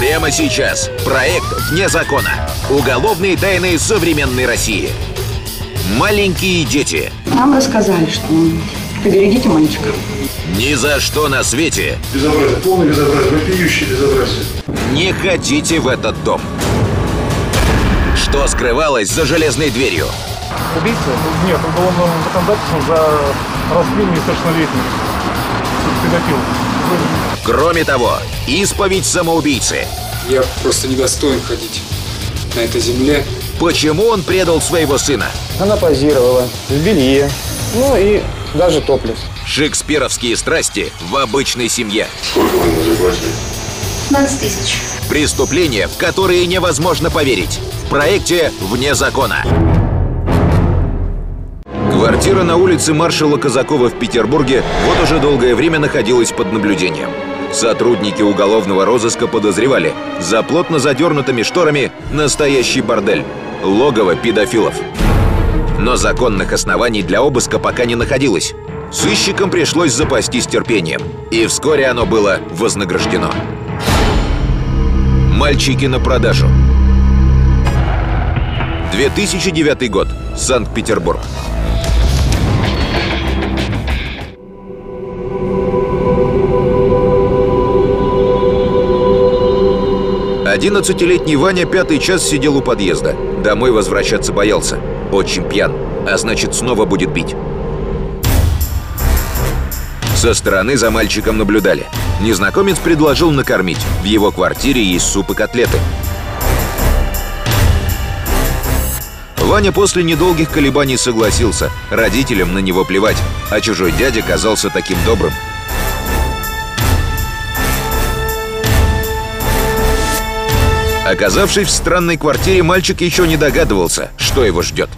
Прямо сейчас. Проект «Вне закона». Уголовные тайны современной России. Маленькие дети. Нам рассказали, что поберегите мальчика. Ни за что на свете Безобразие, полное безобразие, вопиющее безобразие. не ходите в этот дом. Что скрывалось за железной дверью? Убийца? Нет, уголовным законодательством за расстрел несовершеннолетних. Педофил. Кроме того, исповедь самоубийцы. Я просто недостоин ходить на этой земле. Почему он предал своего сына? Она позировала в белье, ну и даже топлес. Шекспировские страсти в обычной семье. Сколько вы ему заплатили? 15 тысяч. Преступления, в которые невозможно поверить. В проекте «Вне закона». Квартира на улице маршала Казакова в Петербурге вот уже долгое время находилась под наблюдением. Сотрудники уголовного розыска подозревали, за плотно задернутыми шторами настоящий бордель, логово педофилов. Но законных оснований для обыска пока не находилось. Сыщикам пришлось запастись терпением, и вскоре оно было вознаграждено. Мальчики на продажу. 2009 год. Санкт-Петербург. Одиннадцатилетний Ваня пятый час сидел у подъезда. Домой возвращаться боялся. Очень пьян, а значит снова будет бить. Со стороны за мальчиком наблюдали. Незнакомец предложил накормить. В его квартире есть суп и котлеты. Ваня после недолгих колебаний согласился. Родителям на него плевать, а чужой дядя казался таким добрым. Оказавшись в странной квартире, мальчик еще не догадывался, что его ждет.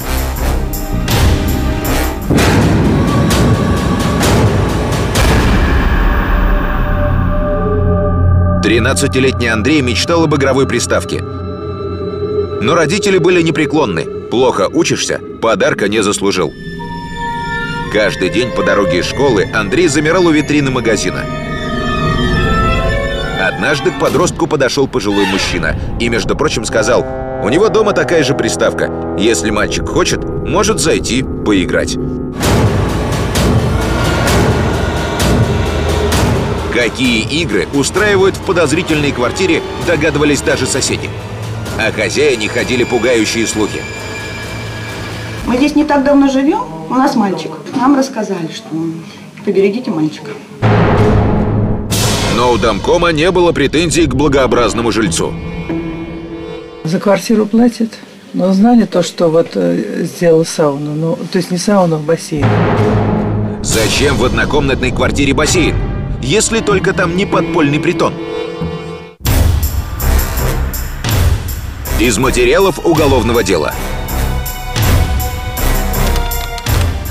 Тринадцатилетний Андрей мечтал об игровой приставке. Но родители были непреклонны. Плохо учишься, подарка не заслужил. Каждый день по дороге из школы Андрей замирал у витрины магазина. Однажды к подростку подошел пожилой мужчина и, между прочим, сказал, у него дома такая же приставка. Если мальчик хочет, может зайти поиграть. Какие игры устраивают в подозрительной квартире, догадывались даже соседи. О хозяине ходили пугающие слухи. Мы здесь не так давно живем, у нас мальчик. Нам рассказали, что поберегите мальчика. Но у домкома не было претензий к благообразному жильцу. За квартиру платят, но знали то, что вот э, сделал сауну. Ну, то есть не сауну, а бассейн. Зачем в однокомнатной квартире бассейн? Если только там не подпольный притон. Из материалов уголовного дела.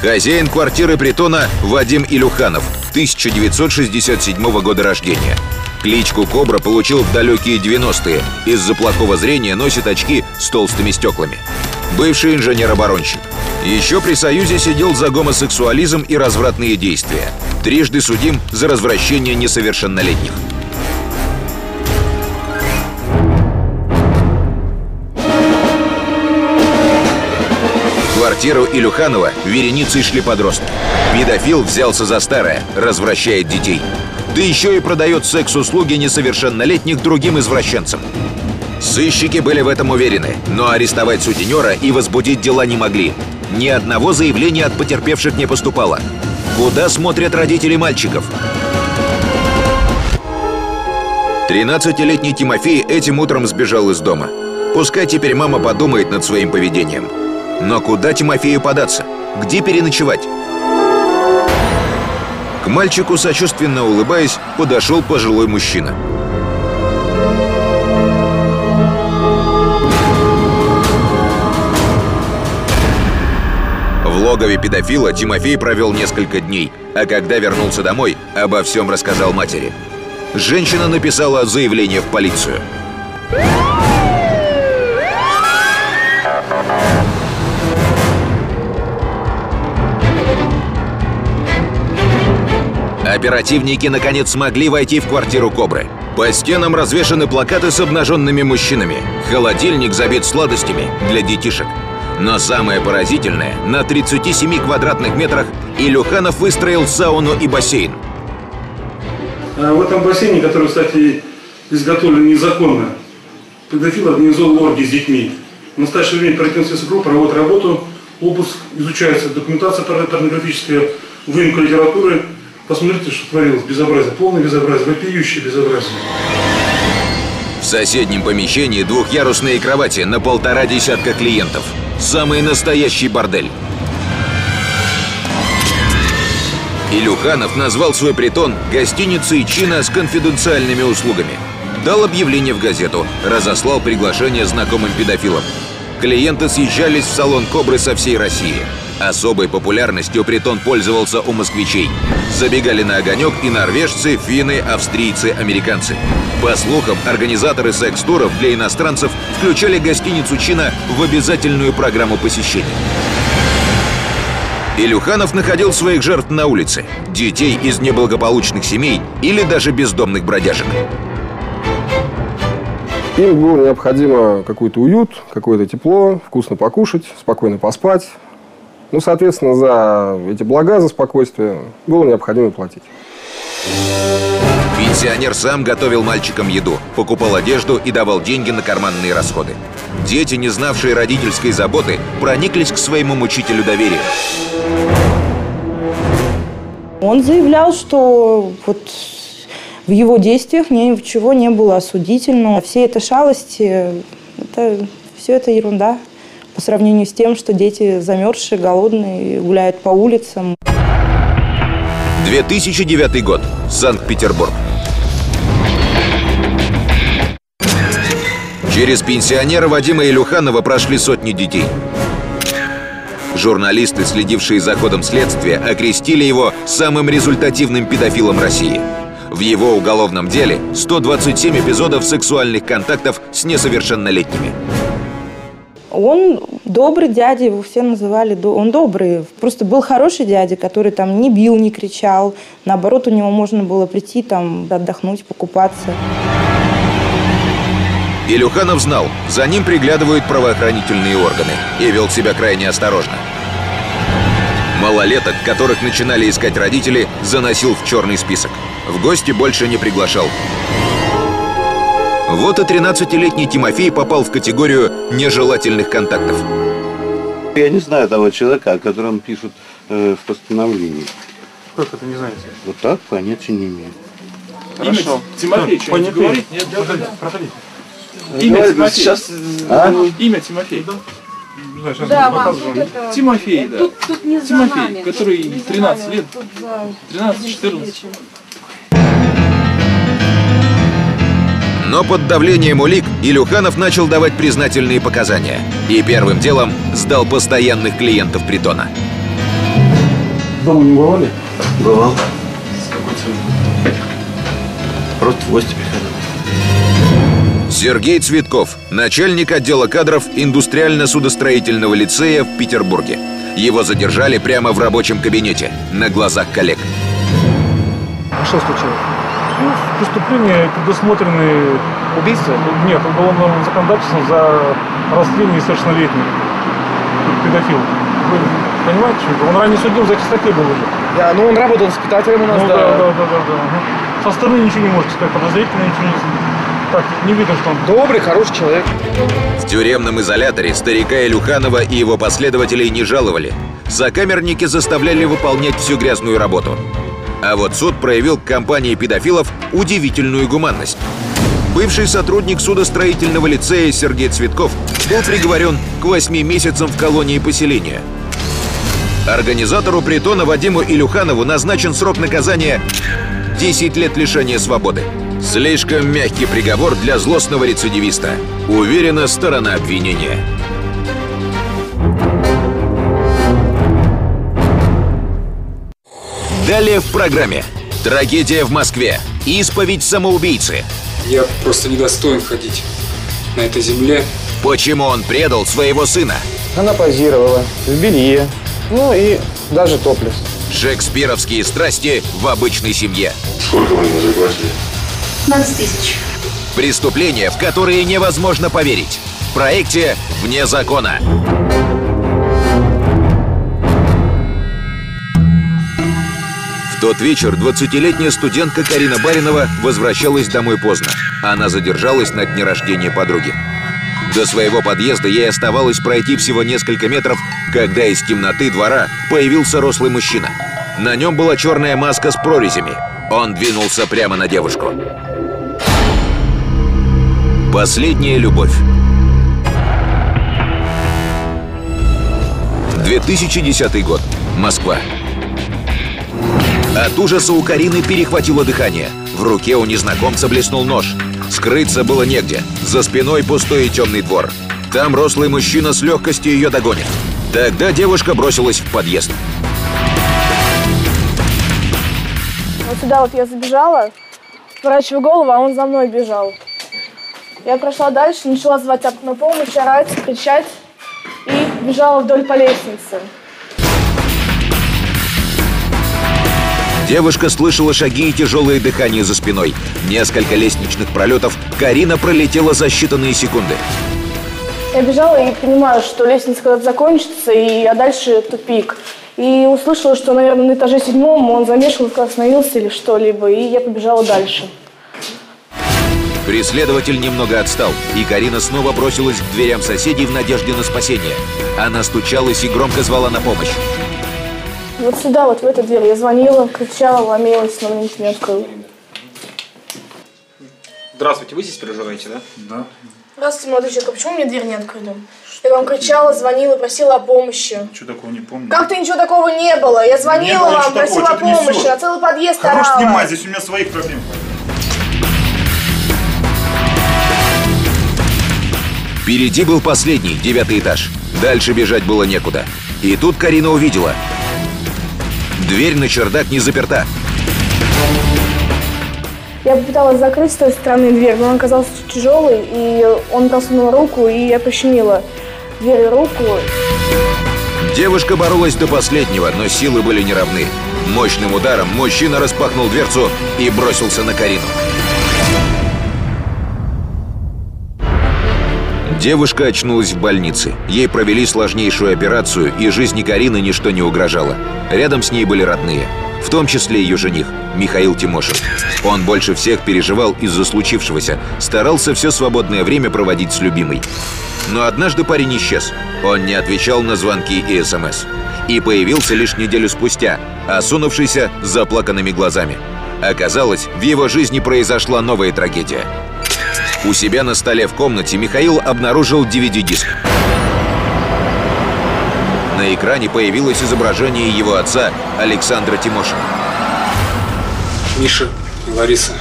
Хозяин квартиры притона Вадим Илюханов, 1967 года рождения. Кличку Кобра получил в далекие 90-е. Из-за плохого зрения носит очки с толстыми стеклами. Бывший инженер-оборонщик. Еще при Союзе сидел за гомосексуализм и развратные действия. Трижды судим за развращение несовершеннолетних. Квартиру Илюханова вереницей шли подростки. Педофил взялся за старое, развращает детей. Да еще и продает секс-услуги несовершеннолетних другим извращенцам. Сыщики были в этом уверены, но арестовать сутенера и возбудить дела не могли. Ни одного заявления от потерпевших не поступало. Куда смотрят родители мальчиков? 13-летний Тимофей этим утром сбежал из дома. Пускай теперь мама подумает над своим поведением. Но куда Тимофею податься? Где переночевать? К мальчику, сочувственно улыбаясь, подошел пожилой мужчина. В логове педофила Тимофей провел несколько дней, а когда вернулся домой, обо всем рассказал матери. Женщина написала заявление в полицию. Оперативники наконец смогли войти в квартиру Кобры. По стенам развешаны плакаты с обнаженными мужчинами. Холодильник забит сладостями для детишек. Но самое поразительное, на 37 квадратных метрах Илюханов выстроил сауну и бассейн. А в этом бассейне, который, кстати, изготовлен незаконно, педофил организовал оргии с детьми. В настоящее время оперативная группа проводит работу, обыск, изучается документация порнографическая, выемка литературы. Посмотрите, что творилось. Безобразие, полное безобразие, вопиющее безобразие. В соседнем помещении двухъярусные кровати на полтора десятка клиентов. Самый настоящий бордель. Илюханов назвал свой притон гостиницей чина с конфиденциальными услугами. Дал объявление в газету, разослал приглашение знакомым педофилам. Клиенты съезжались в салон «Кобры» со всей России. Особой популярностью притон пользовался у москвичей. Забегали на огонек и норвежцы, финны, австрийцы, американцы. По слухам, организаторы секс-туров для иностранцев включали гостиницу «Чина» в обязательную программу посещения. Илюханов находил своих жертв на улице. Детей из неблагополучных семей или даже бездомных бродяжек. Им было необходимо какой-то уют, какое-то тепло, вкусно покушать, спокойно поспать. Ну, соответственно, за эти блага, за спокойствие было необходимо платить. Пенсионер сам готовил мальчикам еду, покупал одежду и давал деньги на карманные расходы. Дети, не знавшие родительской заботы, прониклись к своему мучителю доверием. Он заявлял, что вот в его действиях ничего не было осудительного. Все это шалости, это, все это ерунда по сравнению с тем, что дети замерзшие, голодные, гуляют по улицам. 2009 год. Санкт-Петербург. Через пенсионера Вадима Илюханова прошли сотни детей. Журналисты, следившие за ходом следствия, окрестили его самым результативным педофилом России. В его уголовном деле 127 эпизодов сексуальных контактов с несовершеннолетними. Он добрый дядя, его все называли, он добрый. Просто был хороший дядя, который там не бил, не кричал. Наоборот, у него можно было прийти там отдохнуть, покупаться. Илюханов знал, за ним приглядывают правоохранительные органы и вел себя крайне осторожно. Малолеток, которых начинали искать родители, заносил в черный список. В гости больше не приглашал. Вот и 13-летний Тимофей попал в категорию нежелательных контактов. Я не знаю того человека, о котором пишут э, в постановлении. Как это не знаете? Вот так понятия не имею. Хорошо. Тимофей, что нибудь говорит? Нет, проходи, проходи. Имя Имя Тимофей. Сейчас... А? Имя Тимофей. Да, да, мам, тут это... Тимофей, да. Тут, тут не за Тимофей, нами. который Тут не за 13 нами, лет. тут за 13-14. Но под давлением улик Илюханов начал давать признательные показания. И первым делом сдал постоянных клиентов притона. Дома не бывали? Бывал. С какой целью? Просто в гости приходил. Сергей Цветков, начальник отдела кадров индустриально-судостроительного лицея в Петербурге. Его задержали прямо в рабочем кабинете, на глазах коллег. А что случилось? Ну, преступления предусмотрены... Убийство? Нет, уголовным законодательством за растление несовершеннолетних. Педофил. Вы понимаете, что это? Он ранее судим за чистоте был уже. Да, ну он работал воспитателем у нас, Ну да, да, да, да, да. ага. Со стороны ничего не можете сказать, подозрительно ничего не... Так, не видно, что он... Добрый, хороший человек. В тюремном изоляторе старика Илюханова и его последователей не жаловали. Сокамерники заставляли выполнять всю грязную работу. А вот суд проявил к компании педофилов удивительную гуманность. Бывший сотрудник судостроительного лицея Сергей Цветков был приговорен к 8 месяцам в колонии поселения. Организатору притона Вадиму Илюханову назначен срок наказания 10 лет лишения свободы. Слишком мягкий приговор для злостного рецидивиста. Уверена сторона обвинения. Далее в программе. Трагедия в Москве. Исповедь самоубийцы. Я просто недостоин ходить на этой земле. Почему он предал своего сына? Она позировала в белье, ну и даже топлес. Шекспировские страсти в обычной семье. Сколько вы ему заплатили? 15 тысяч. Преступления, в которые невозможно поверить. В проекте «Вне закона». Тот вечер 20-летняя студентка Карина Баринова возвращалась домой поздно. Она задержалась на дне рождения подруги. До своего подъезда ей оставалось пройти всего несколько метров, когда из темноты двора появился рослый мужчина. На нем была черная маска с прорезями. Он двинулся прямо на девушку. Последняя любовь. 2010 год. Москва. От ужаса у Карины перехватило дыхание. В руке у незнакомца блеснул нож. Скрыться было негде. За спиной пустой и темный двор. Там рослый мужчина с легкостью ее догонит. Тогда девушка бросилась в подъезд. Вот сюда вот я забежала, поворачиваю голову, а он за мной бежал. Я прошла дальше, начала звать на помощь, орать, кричать и бежала вдоль по лестнице. Девушка слышала шаги и тяжелое дыхание за спиной. Несколько лестничных пролетов Карина пролетела за считанные секунды. Я бежала и понимаю, что лестница когда-то закончится, и а дальше тупик. И услышала, что, наверное, на этаже седьмом он замешкался, остановился или что-либо, и я побежала дальше. Преследователь немного отстал, и Карина снова бросилась к дверям соседей в надежде на спасение. Она стучалась и громко звала на помощь. Вот сюда, вот в эту дверь. Я звонила, кричала, ломилась, но мне никто не открыл. Здравствуйте, вы здесь проживаете, да? Да. Здравствуйте, молодой человек, а почему мне дверь не открыли? Я вам кричала, звонила, просила о помощи. Ничего такого не помню. Как-то ничего такого не было. Я звонила было вам, просила такого, о помощи, на целый подъезд Хорош орала. снимать, здесь у меня своих проблем. Впереди был последний, девятый этаж. Дальше бежать было некуда. И тут Карина увидела. Дверь на чердак не заперта. Я попыталась закрыть с той стороны дверь, но он оказался тяжелый, и он просунул руку, и я прищемила дверь руку. Девушка боролась до последнего, но силы были неравны. Мощным ударом мужчина распахнул дверцу и бросился на Карину. Девушка очнулась в больнице. Ей провели сложнейшую операцию, и жизни Карины ничто не угрожало. Рядом с ней были родные, в том числе ее жених, Михаил Тимошин. Он больше всех переживал из-за случившегося, старался все свободное время проводить с любимой. Но однажды парень исчез. Он не отвечал на звонки и СМС. И появился лишь неделю спустя, осунувшийся с заплаканными глазами. Оказалось, в его жизни произошла новая трагедия. У себя на столе в комнате Михаил обнаружил DVD-диск. На экране появилось изображение его отца Александра Тимошина. Миша Лариса,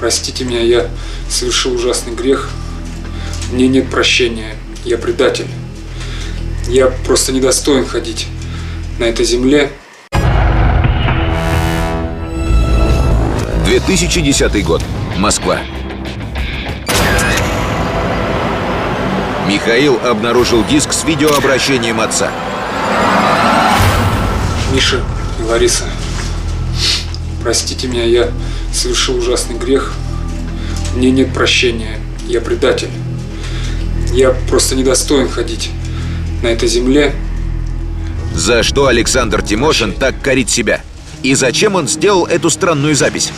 простите меня, я совершил ужасный грех. Мне нет прощения. Я предатель. Я просто недостоин ходить на этой земле. 2010 год. Москва. Михаил обнаружил диск с видеообращением отца. Миша и Лариса, простите меня, я совершил ужасный грех. Мне нет прощения. Я предатель. Я просто недостоин ходить на этой земле. За что Александр Тимошин так корит себя? И зачем он сделал эту странную запись?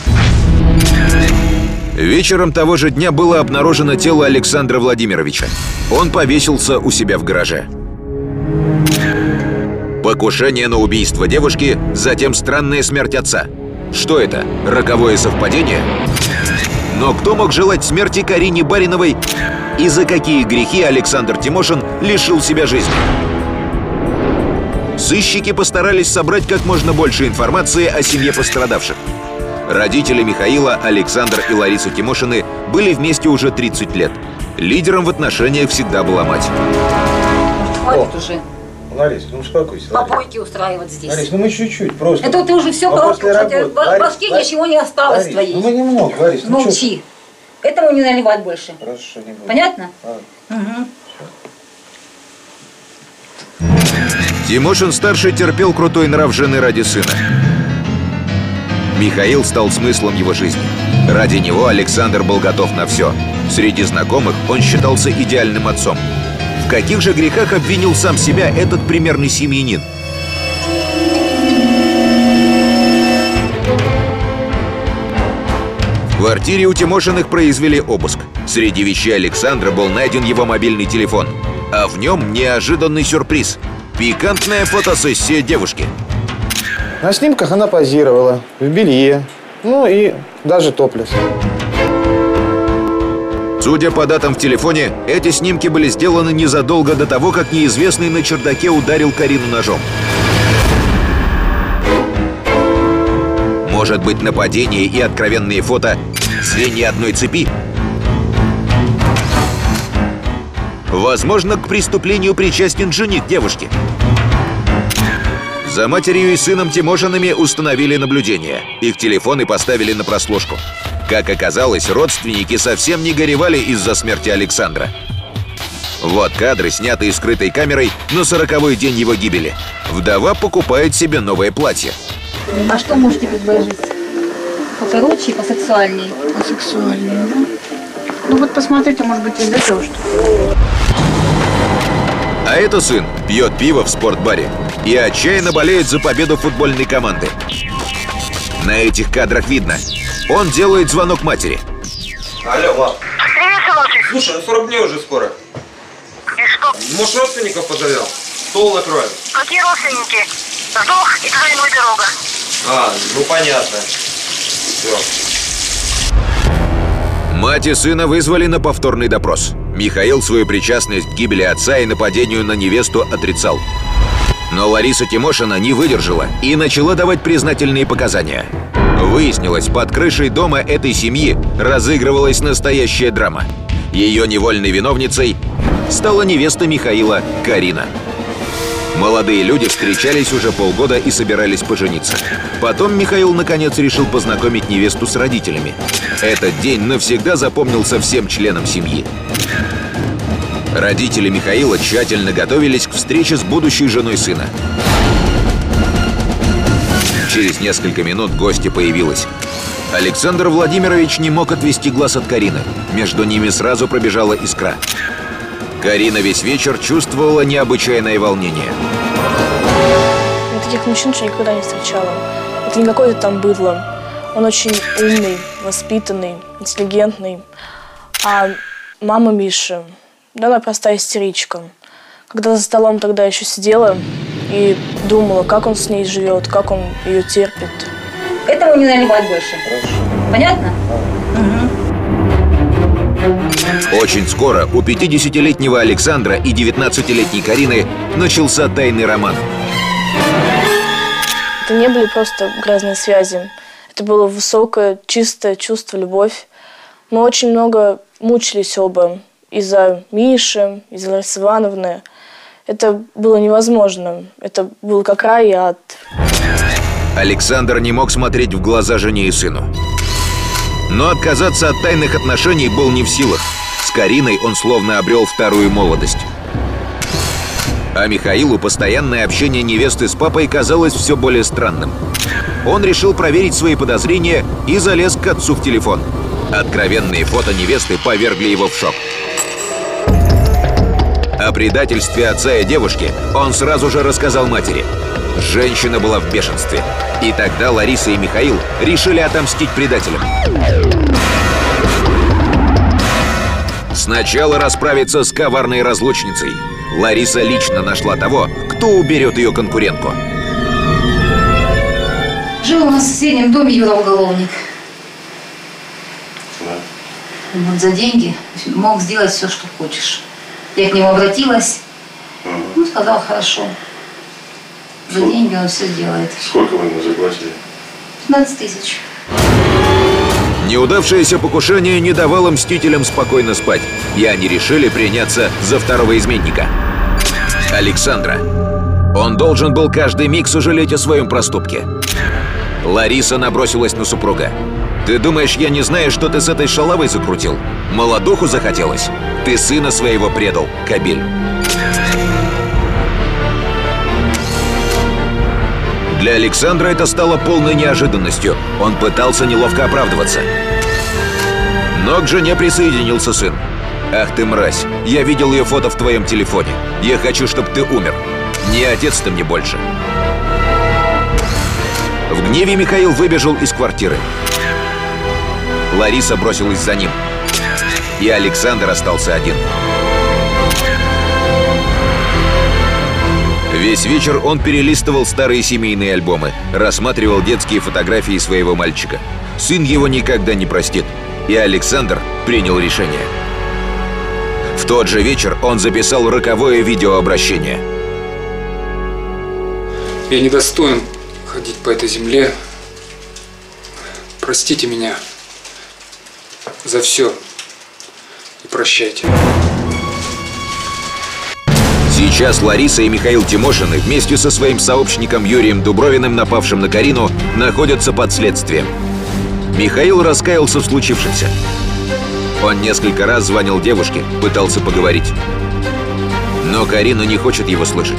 Вечером того же дня было обнаружено тело Александра Владимировича. Он повесился у себя в гараже. Покушение на убийство девушки, затем странная смерть отца. Что это? Роковое совпадение? Но кто мог желать смерти Карине Бариновой? И за какие грехи Александр Тимошин лишил себя жизни? Сыщики постарались собрать как можно больше информации о семье пострадавших. Родители Михаила, Александр и Лариса Тимошины были вместе уже 30 лет. Лидером в отношениях всегда была мать. Хватит уже Ларис, ну успокойся. Ларис. попойки устраивать здесь. Ларис, ну мы чуть-чуть просто. Это ты уже все А коробки, в Ларис, башке Ларис, ничего не осталось Ларис, твоей. ну мы немного, Ларис, ну Молчи. Этому не наливать больше. Хорошо, не буду. Понятно? Ладно. Угу. Тимошин-старший терпел крутой нрав жены ради сына. Михаил стал смыслом его жизни. Ради него Александр был готов на все. Среди знакомых он считался идеальным отцом. В каких же грехах обвинил сам себя этот примерный семьянин? В квартире у Тимошиных произвели обыск. Среди вещей Александра был найден его мобильный телефон. А в нем неожиданный сюрприз. Пикантная фотосессия девушки. На снимках она позировала в белье, ну и даже топлес. Судя по датам в телефоне, эти снимки были сделаны незадолго до того, как неизвестный на чердаке ударил Карину ножом. Может быть, нападение и откровенные фото – звенья одной цепи? Возможно, к преступлению причастен жених девушки. За матерью и сыном Тимошинами установили наблюдение. Их телефоны поставили на прослушку. Как оказалось, родственники совсем не горевали из-за смерти Александра. Вот кадры, снятые скрытой камерой на сороковой день его гибели. Вдова покупает себе новое платье. А что можете предложить? Покороче и посексуальнее. Посексуальнее, да? Ну вот посмотрите, может быть, из этого что А это сын пьет пиво в спортбаре и отчаянно болеет за победу футбольной команды. На этих кадрах видно, он делает звонок матери. Алло, мам. Привет, сыночек. Слушай, ну 40 дней уже скоро. И что? Может, родственников позовем? Стол накроем. Какие родственники? Сдох и ему дорога. А, ну понятно. Все. Мать и сына вызвали на повторный допрос. Михаил свою причастность к гибели отца и нападению на невесту отрицал. Но Лариса Тимошина не выдержала и начала давать признательные показания. Выяснилось, под крышей дома этой семьи разыгрывалась настоящая драма. Ее невольной виновницей стала невеста Михаила Карина. Молодые люди встречались уже полгода и собирались пожениться. Потом Михаил наконец решил познакомить невесту с родителями. Этот день навсегда запомнился всем членам семьи. Родители Михаила тщательно готовились к встрече с будущей женой сына. Через несколько минут гостья появилась. Александр Владимирович не мог отвести глаз от Карины. Между ними сразу пробежала искра. Карина весь вечер чувствовала необычайное волнение. Я таких мужчин еще никогда не встречала. Это не какой-то там быдло. Он очень умный, воспитанный, интеллигентный. А мама Миши, да она простая истеричка. Когда за столом тогда еще сидела и думала, как он с ней живет, как он ее терпит. Этому не наливать больше. Понятно? Очень скоро у 50-летнего Александра и 19-летней Карины начался тайный роман. Это не были просто грязные связи. Это было высокое, чистое чувство, любовь. Мы очень много мучились оба из-за Миши, из-за Ларисы Ивановны. Это было невозможно. Это был как рай и ад. Александр не мог смотреть в глаза жене и сыну. Но отказаться от тайных отношений был не в силах. Кариной он словно обрел вторую молодость. А Михаилу постоянное общение невесты с папой казалось все более странным. Он решил проверить свои подозрения и залез к отцу в телефон. Откровенные фото невесты повергли его в шок. О предательстве отца и девушки он сразу же рассказал матери. Женщина была в бешенстве. И тогда Лариса и Михаил решили отомстить предателям. Сначала расправиться с коварной разлучницей. Лариса лично нашла того, кто уберет ее конкурентку. Жил у нас в соседнем доме Юра уголовник. Вот за деньги мог сделать все, что хочешь. Я к нему обратилась, ну, сказал, хорошо. За деньги он все сделает. Сколько вы ему заплатили? 15 тысяч. Неудавшееся покушение не давало мстителям спокойно спать, и они решили приняться за второго изменника. Александра. Он должен был каждый миг сожалеть о своем проступке. Лариса набросилась на супруга. «Ты думаешь, я не знаю, что ты с этой шалавой закрутил? Молодуху захотелось? Ты сына своего предал, Кабель». Для Александра это стало полной неожиданностью. Он пытался неловко оправдываться. Но к жене присоединился сын. Ах ты мразь, я видел ее фото в твоем телефоне. Я хочу, чтобы ты умер. Не отец ты мне больше. В гневе Михаил выбежал из квартиры. Лариса бросилась за ним. И Александр остался один. Весь вечер он перелистывал старые семейные альбомы, рассматривал детские фотографии своего мальчика. Сын его никогда не простит. И Александр принял решение. В тот же вечер он записал роковое видеообращение. Я недостоин ходить по этой земле. Простите меня за все и прощайте. Сейчас Лариса и Михаил Тимошины вместе со своим сообщником Юрием Дубровиным, напавшим на Карину, находятся под следствием. Михаил раскаялся в случившемся. Он несколько раз звонил девушке, пытался поговорить. Но Карина не хочет его слышать.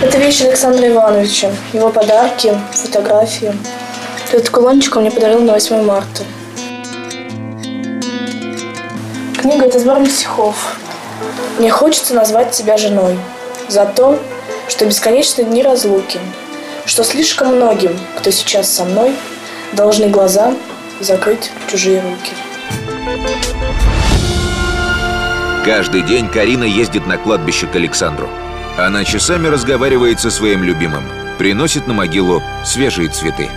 Это вещи Александра Ивановича. Его подарки, фотографии. Этот кулончик он мне подарил на 8 марта. Книга – это сборник стихов. Мне хочется назвать тебя женой за то, что бесконечные дни разлуки, что слишком многим, кто сейчас со мной, должны глаза закрыть чужие руки. Каждый день Карина ездит на кладбище к Александру. Она часами разговаривает со своим любимым, приносит на могилу свежие цветы.